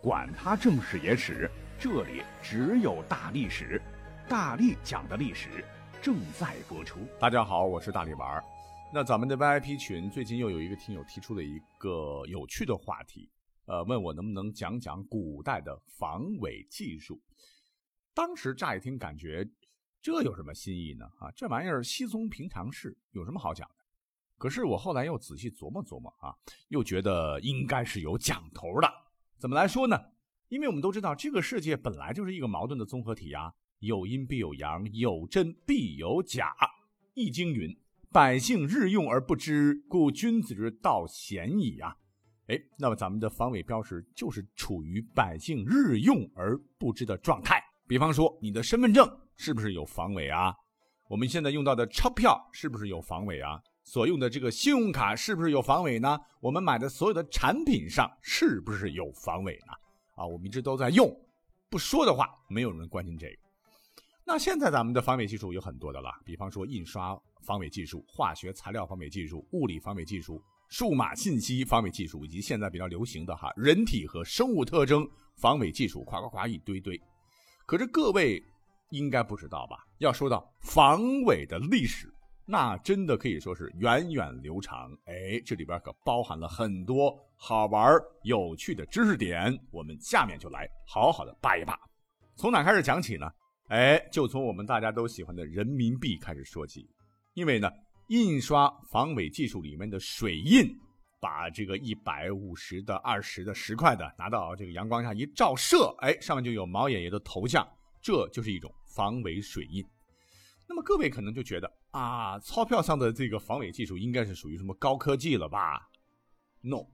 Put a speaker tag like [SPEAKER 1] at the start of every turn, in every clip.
[SPEAKER 1] 管他正史野史，这里只有大历史，大力讲的历史正在播出。
[SPEAKER 2] 大家好，我是大力丸儿。那咱们的 VIP 群最近又有一个听友提出了一个有趣的话题，呃，问我能不能讲讲古代的防伪技术。当时乍一听感觉这有什么新意呢？啊，这玩意儿稀松平常事，有什么好讲的？可是我后来又仔细琢磨琢磨啊，又觉得应该是有讲头的。怎么来说呢？因为我们都知道，这个世界本来就是一个矛盾的综合体呀，有阴必有阳，有真必有假。易经云：“百姓日用而不知，故君子之道鲜矣。”啊，哎，那么咱们的防伪标识就是处于百姓日用而不知的状态。比方说，你的身份证是不是有防伪啊？我们现在用到的钞票是不是有防伪啊？所用的这个信用卡是不是有防伪呢？我们买的所有的产品上是不是有防伪呢？啊，我们一直都在用，不说的话，没有人关心这个。那现在咱们的防伪技术有很多的了，比方说印刷防伪技术、化学材料防伪技术、物理防伪技术、数码信息防伪技术，以及现在比较流行的哈人体和生物特征防伪技术，夸夸夸一堆堆。可是各位应该不知道吧？要说到防伪的历史。那真的可以说是源远流长，哎，这里边可包含了很多好玩有趣的知识点，我们下面就来好好的扒一扒。从哪开始讲起呢？哎，就从我们大家都喜欢的人民币开始说起。因为呢，印刷防伪技术里面的水印，把这个一百五十的、二十的、十块的拿到这个阳光下一照射，哎，上面就有毛爷爷的头像，这就是一种防伪水印。那么各位可能就觉得啊，钞票上的这个防伪技术应该是属于什么高科技了吧？No，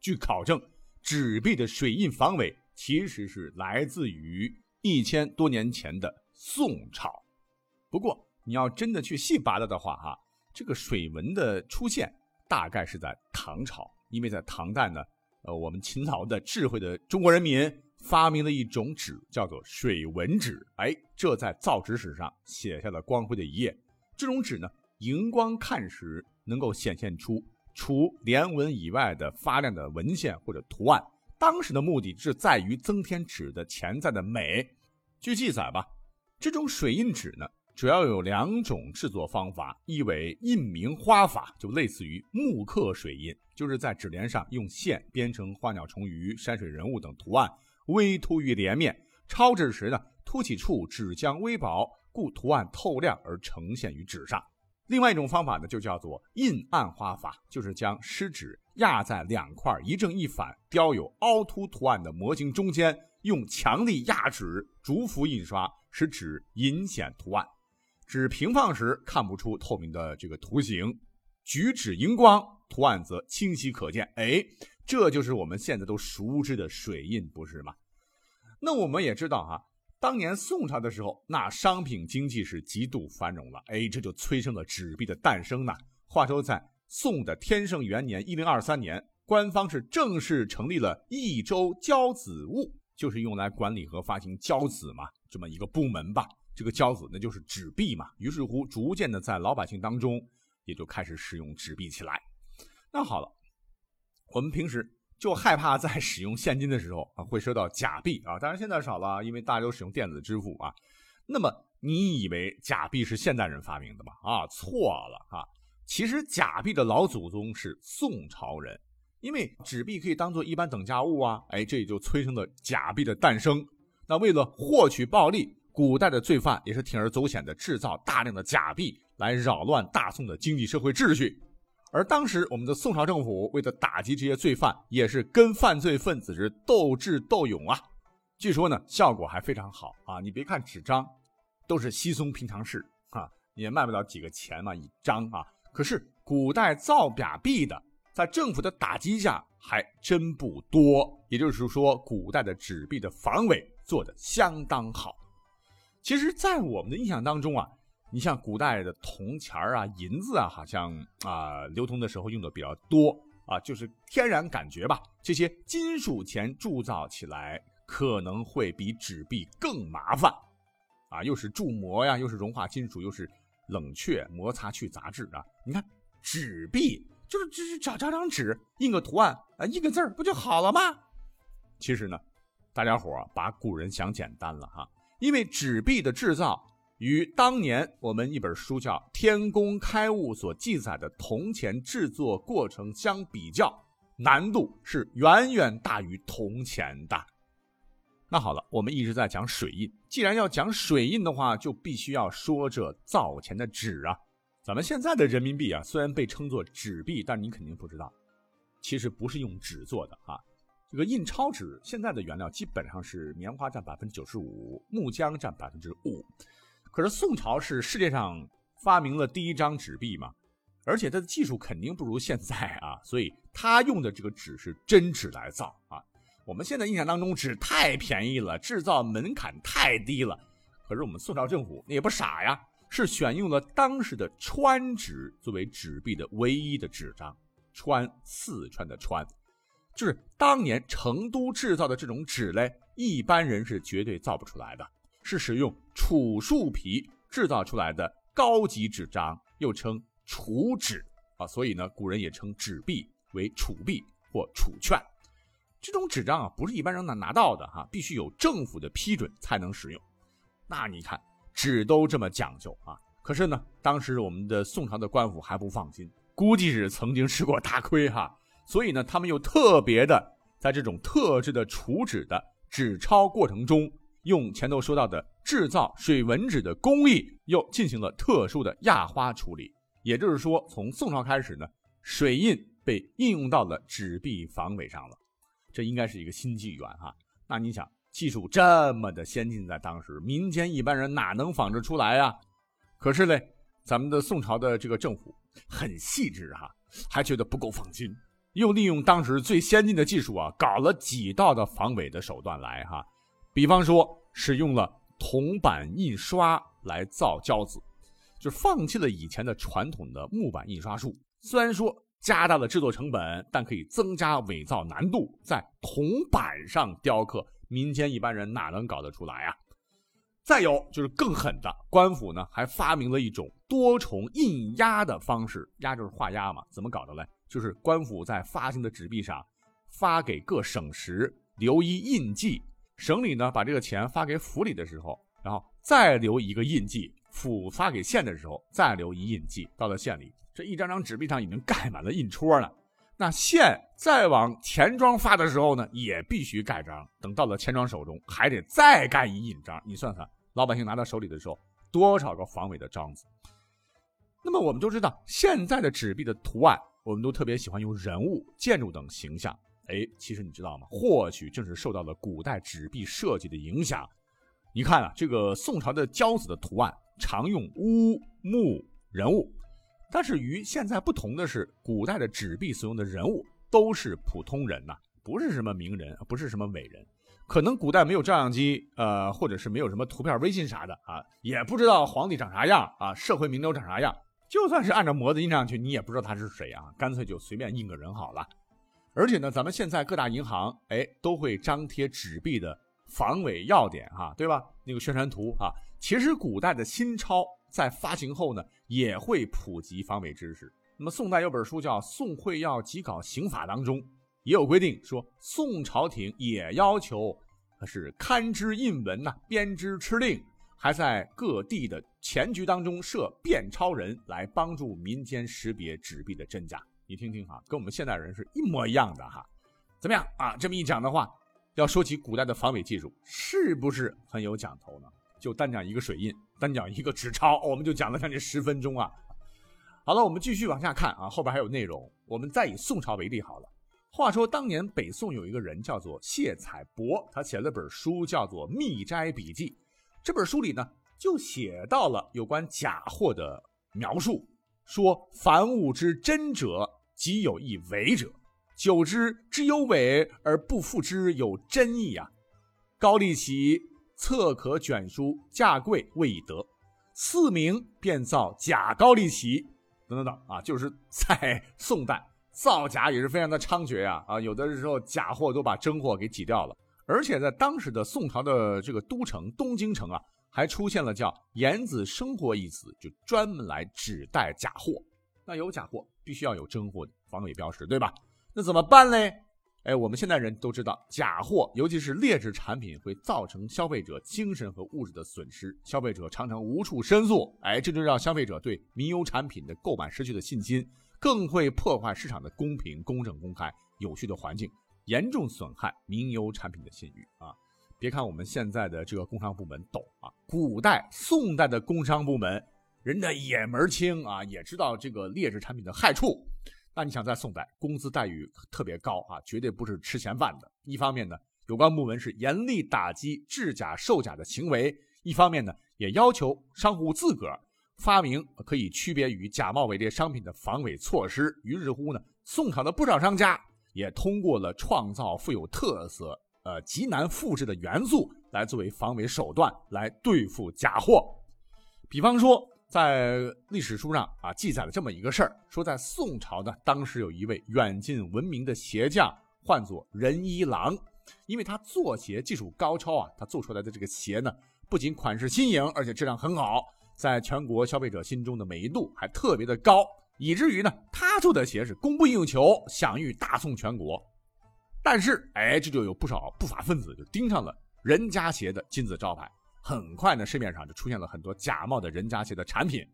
[SPEAKER 2] 据考证，纸币的水印防伪其实是来自于一千多年前的宋朝。不过你要真的去细扒拉的话，哈，这个水纹的出现大概是在唐朝，因为在唐代呢，呃，我们勤劳的智慧的中国人民。发明了一种纸，叫做水纹纸。哎，这在造纸史上写下了光辉的一页。这种纸呢，荧光看时能够显现出除连纹以外的发亮的纹线或者图案。当时的目的是在于增添纸的潜在的美。据记载吧，这种水印纸呢，主要有两种制作方法：一为印名花法，就类似于木刻水印，就是在纸帘上用线编成花鸟虫鱼、山水人物等图案。微凸于帘面，抄纸时呢，凸起处纸浆微薄，故图案透亮而呈现于纸上。另外一种方法呢，就叫做印暗花法，就是将湿纸压在两块一正一反、雕有凹凸图案的模型中间，用强力压纸逐幅印刷，使纸隐显图案。纸平放时看不出透明的这个图形，举纸荧光，图案则清晰可见。哎。这就是我们现在都熟知的水印，不是吗？那我们也知道哈，当年宋朝的时候，那商品经济是极度繁荣了，哎，这就催生了纸币的诞生呢。话说在宋的天圣元年（一零二三年），官方是正式成立了益州交子务，就是用来管理和发行交子嘛，这么一个部门吧。这个交子那就是纸币嘛。于是乎，逐渐的在老百姓当中也就开始使用纸币起来。那好了。我们平时就害怕在使用现金的时候啊，会收到假币啊。当然现在少了，因为大家都使用电子支付啊。那么你以为假币是现代人发明的吗？啊，错了啊！其实假币的老祖宗是宋朝人，因为纸币可以当做一般等价物啊。哎，这也就催生了假币的诞生。那为了获取暴利，古代的罪犯也是铤而走险的制造大量的假币来扰乱大宋的经济社会秩序。而当时，我们的宋朝政府为了打击这些罪犯，也是跟犯罪分子是斗智斗勇啊。据说呢，效果还非常好啊。你别看纸张都是稀松平常事啊，也卖不了几个钱嘛一张啊。可是古代造假币的，在政府的打击下还真不多。也就是说，古代的纸币的防伪做得相当好。其实，在我们的印象当中啊。你像古代的铜钱啊、银子啊，好像啊流通的时候用的比较多啊，就是天然感觉吧。这些金属钱铸造起来可能会比纸币更麻烦啊，又是铸模呀，又是融化金属，又是冷却摩擦去杂质啊。你看纸币就是只是找找张纸印个图案啊，印个字儿不就好了吗？其实呢，大家伙把古人想简单了哈，因为纸币的制造与当年我们一本书叫《天工开物》所记载的铜钱制作过程相比较，难度是远远大于铜钱的。那好了，我们一直在讲水印，既然要讲水印的话，就必须要说这造钱的纸啊。咱们现在的人民币啊，虽然被称作纸币，但你肯定不知道，其实不是用纸做的啊。这个印钞纸现在的原料基本上是棉花占百分之九十五，木浆占百分之五。可是宋朝是世界上发明了第一张纸币嘛，而且它的技术肯定不如现在啊，所以他用的这个纸是真纸来造啊。我们现在印象当中纸太便宜了，制造门槛太低了。可是我们宋朝政府也不傻呀。是选用了当时的川纸作为纸币的唯一的纸张，川四川的川，就是当年成都制造的这种纸嘞，一般人是绝对造不出来的，是使用楚树皮制造出来的高级纸张，又称楚纸啊，所以呢，古人也称纸币为楚币或楚券。这种纸张啊，不是一般人能拿到的哈，必须有政府的批准才能使用。那你看。纸都这么讲究啊！可是呢，当时我们的宋朝的官府还不放心，估计是曾经吃过大亏哈。所以呢，他们又特别的在这种特制的储纸的纸钞过程中，用前头说到的制造水纹纸的工艺，又进行了特殊的压花处理。也就是说，从宋朝开始呢，水印被应用到了纸币防伪上了。这应该是一个新纪元哈。那你想？技术这么的先进，在当时民间一般人哪能仿制出来啊？可是嘞，咱们的宋朝的这个政府很细致哈，还觉得不够放心，又利用当时最先进的技术啊，搞了几道的防伪的手段来哈。比方说，使用了铜板印刷来造交子，就是放弃了以前的传统的木板印刷术。虽然说加大了制作成本，但可以增加伪造难度，在铜板上雕刻。民间一般人哪能搞得出来啊？再有就是更狠的，官府呢还发明了一种多重印压的方式，压就是画押嘛。怎么搞的嘞？就是官府在发行的纸币上发给各省时留一印记，省里呢把这个钱发给府里的时候，然后再留一个印记，府发给县的时候再留一印记，到了县里，这一张张纸币上已经盖满了印戳了。那县再往钱庄发的时候呢，也必须盖章。等到了钱庄手中，还得再盖一印章。你算算，老百姓拿到手里的时候，多少个防伪的章子？那么我们都知道，现在的纸币的图案，我们都特别喜欢用人物、建筑等形象。哎，其实你知道吗？或许正是受到了古代纸币设计的影响。你看啊，这个宋朝的交子的图案，常用乌木人物。但是与现在不同的是，古代的纸币所用的人物都是普通人呐，不是什么名人，不是什么伟人。可能古代没有照相机，呃，或者是没有什么图片、微信啥的啊，也不知道皇帝长啥样啊，社会名流长啥样。就算是按照模子印上去，你也不知道他是谁啊，干脆就随便印个人好了。而且呢，咱们现在各大银行哎都会张贴纸币的防伪要点哈，对吧？那个宣传图啊，其实古代的新钞。在发行后呢，也会普及防伪知识。那么宋代有本书叫《宋会要集稿刑法》当中也有规定，说宋朝廷也要求是刊之印文呐，编之敕令，还在各地的钱局当中设辨钞人来帮助民间识别纸币的真假。你听听哈，跟我们现代人是一模一样的哈。怎么样啊？这么一讲的话，要说起古代的防伪技术，是不是很有讲头呢？就单讲一个水印，单讲一个纸钞，我们就讲了将近十分钟啊。好了，我们继续往下看啊，后边还有内容。我们再以宋朝为例好了。话说当年北宋有一个人叫做谢彩博，他写了本书叫做《密斋笔记》。这本书里呢，就写到了有关假货的描述，说凡物之真者，即有一伪者；久之，之有伪而不复之有真意啊。高丽奇。侧可卷书，价贵未已得，赐名便造假高丽旗，等等等啊，就是在宋代造假也是非常的猖獗呀啊，有的时候假货都把真货给挤掉了，而且在当时的宋朝的这个都城东京城啊，还出现了叫“言子生活”一词，就专门来指代假货。那有假货，必须要有真货防伪标识，对吧？那怎么办嘞？哎，我们现代人都知道，假货，尤其是劣质产品，会造成消费者精神和物质的损失。消费者常常无处申诉，哎，这就让消费者对民优产品的购买失去了信心，更会破坏市场的公平、公正、公开、有序的环境，严重损害民优产品的信誉啊！别看我们现在的这个工商部门懂啊，古代、宋代的工商部门，人家也门清啊，也知道这个劣质产品的害处。那你想在宋代，工资待遇特别高啊，绝对不是吃闲饭的。一方面呢，有关部门是严厉打击制假售假的行为；一方面呢，也要求商户自个儿发明可以区别于假冒伪劣商品的防伪措施。于是乎呢，宋朝的不少商家也通过了创造富有特色、呃极难复制的元素来作为防伪手段来对付假货。比方说。在历史书上啊，记载了这么一个事儿，说在宋朝呢，当时有一位远近闻名的鞋匠，唤作任一郎，因为他做鞋技术高超啊，他做出来的这个鞋呢，不仅款式新颖，而且质量很好，在全国消费者心中的美誉度还特别的高，以至于呢，他做的鞋是供不应求，享誉大宋全国。但是，哎，这就有不少不法分子就盯上了任家鞋的金字招牌。很快呢，市面上就出现了很多假冒的人家鞋的产品。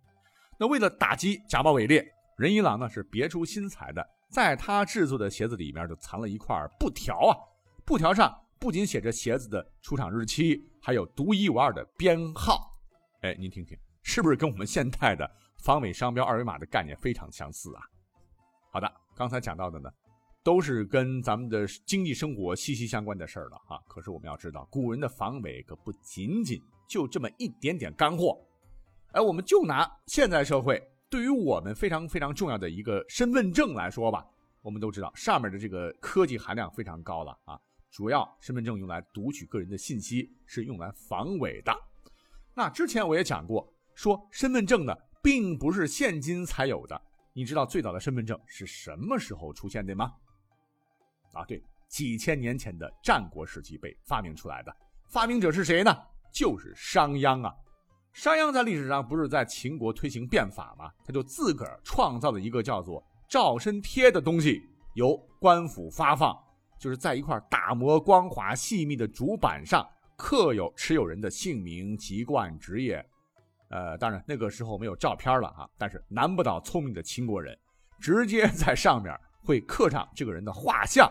[SPEAKER 2] 那为了打击假冒伪劣，任一郎呢是别出心裁的，在他制作的鞋子里面就藏了一块布条啊，布条上不仅写着鞋子的出厂日期，还有独一无二的编号。哎，您听听，是不是跟我们现代的防伪商标二维码的概念非常相似啊？好的，刚才讲到的呢。都是跟咱们的经济生活息息相关的事儿了啊。可是我们要知道，古人的防伪可不仅仅就这么一点点干货。哎，我们就拿现在社会对于我们非常非常重要的一个身份证来说吧，我们都知道上面的这个科技含量非常高了啊。主要身份证用来读取个人的信息，是用来防伪的。那之前我也讲过，说身份证呢并不是现今才有的。你知道最早的身份证是什么时候出现的吗？啊，对，几千年前的战国时期被发明出来的，发明者是谁呢？就是商鞅啊。商鞅在历史上不是在秦国推行变法吗？他就自个儿创造了一个叫做照身贴的东西，由官府发放，就是在一块打磨光滑细密的竹板上刻有持有人的姓名、籍贯、职业。呃，当然那个时候没有照片了啊，但是难不倒聪明的秦国人，直接在上面会刻上这个人的画像。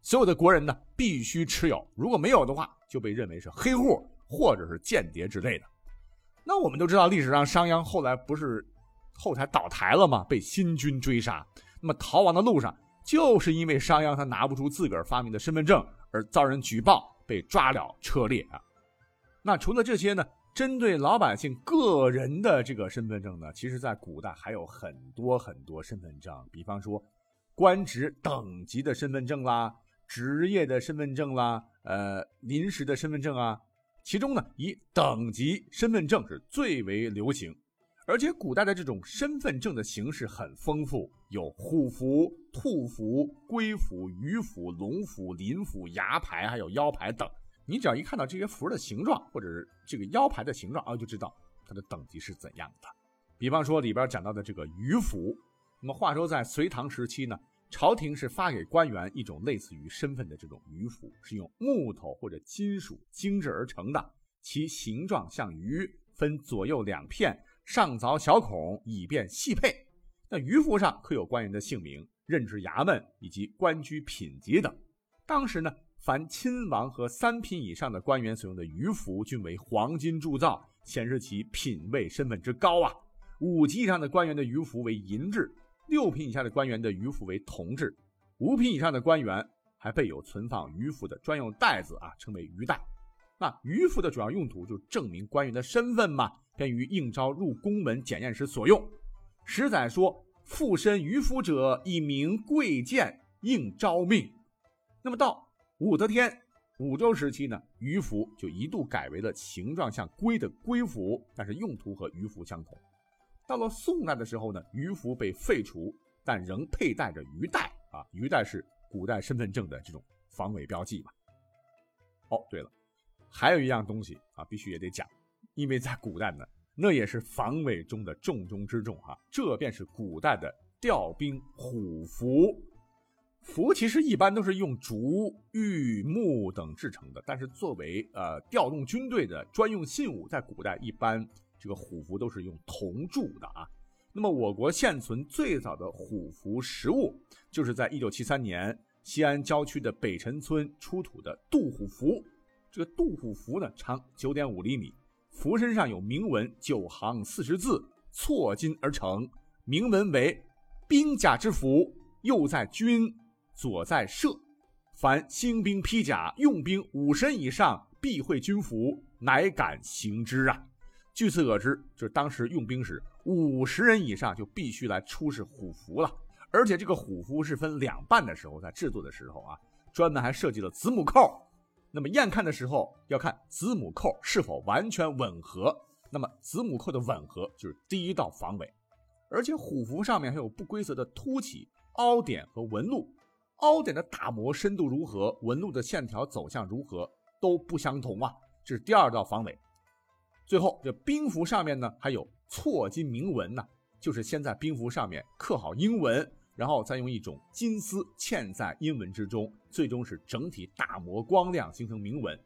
[SPEAKER 2] 所有的国人呢必须持有，如果没有的话，就被认为是黑户或者是间谍之类的。那我们都知道，历史上商鞅后来不是后台倒台了吗？被新军追杀。那么逃亡的路上，就是因为商鞅他拿不出自个儿发明的身份证，而遭人举报，被抓了车裂啊。那除了这些呢，针对老百姓个人的这个身份证呢，其实在古代还有很多很多身份证，比方说官职等级的身份证啦。职业的身份证啦，呃，临时的身份证啊，其中呢，以等级身份证是最为流行，而且古代的这种身份证的形式很丰富，有虎符、兔符、龟符、鱼符、龙符、麟符、牙牌，还有腰牌等。你只要一看到这些符的形状，或者是这个腰牌的形状啊，就知道它的等级是怎样的。比方说里边讲到的这个鱼符，那么话说在隋唐时期呢。朝廷是发给官员一种类似于身份的这种鱼符，是用木头或者金属精制而成的，其形状像鱼，分左右两片，上凿小孔，以便细配。那鱼符上刻有官员的姓名、任职衙门以及官居品级等。当时呢，凡亲王和三品以上的官员所用的鱼符均为黄金铸造，显示其品位身份之高啊。五级以上的官员的鱼符为银制。六品以下的官员的鱼符为铜制，五品以上的官员还备有存放鱼符的专用袋子啊，称为鱼袋。那鱼符的主要用途就证明官员的身份嘛，便于应招入宫门检验时所用。史载说：“附身鱼符者，以名贵贱，应招命。”那么到武则天、武周时期呢，鱼符就一度改为了形状像龟的龟符，但是用途和鱼符相同。到了宋代的时候呢，鱼符被废除，但仍佩戴着鱼带啊，鱼带是古代身份证的这种防伪标记嘛。哦，对了，还有一样东西啊，必须也得讲，因为在古代呢，那也是防伪中的重中之重哈，这便是古代的调兵虎符。符其实一般都是用竹、玉、木等制成的，但是作为呃调动军队的专用信物，在古代一般这个虎符都是用铜铸的啊。那么我国现存最早的虎符实物，就是在一九七三年西安郊区的北辰村出土的杜虎符。这个杜虎符呢，长九点五厘米，符身上有铭文九行四十字，错金而成，铭文为“兵甲之符，右在军。”左在射，凡兴兵披甲，用兵五身以上，必会军服，乃敢行之啊！据此可知，就是当时用兵时，五十人以上就必须来出示虎符了。而且这个虎符是分两半的时候，在制作的时候啊，专门还设计了子母扣。那么验看的时候，要看子母扣是否完全吻合。那么子母扣的吻合就是第一道防伪。而且虎符上面还有不规则的凸起、凹点和纹路。凹点的打磨深度如何，纹路的线条走向如何都不相同啊！这是第二道防伪。最后，这兵符上面呢还有错金铭文呢，就是先在兵符上面刻好英文，然后再用一种金丝嵌在英文之中，最终是整体打磨光亮，形成铭文。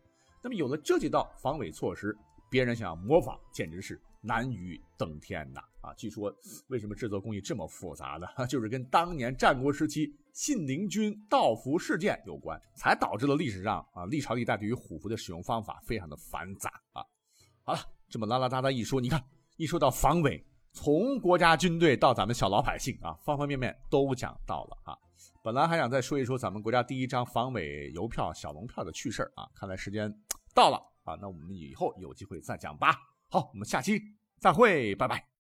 [SPEAKER 2] 那么有了这几道防伪措施，别人想要模仿，简直是难于登天呐！啊，据说为什么制作工艺这么复杂呢？就是跟当年战国时期信陵君盗符事件有关，才导致了历史上啊历朝历代对于虎符的使用方法非常的繁杂啊。好了，这么拉拉哒哒一说，你看一说到防伪，从国家军队到咱们小老百姓啊，方方面面都讲到了啊。本来还想再说一说咱们国家第一张防伪邮票小龙票的趣事啊，看来时间到了啊，那我们以后有机会再讲吧。好，我们下期再会，拜拜。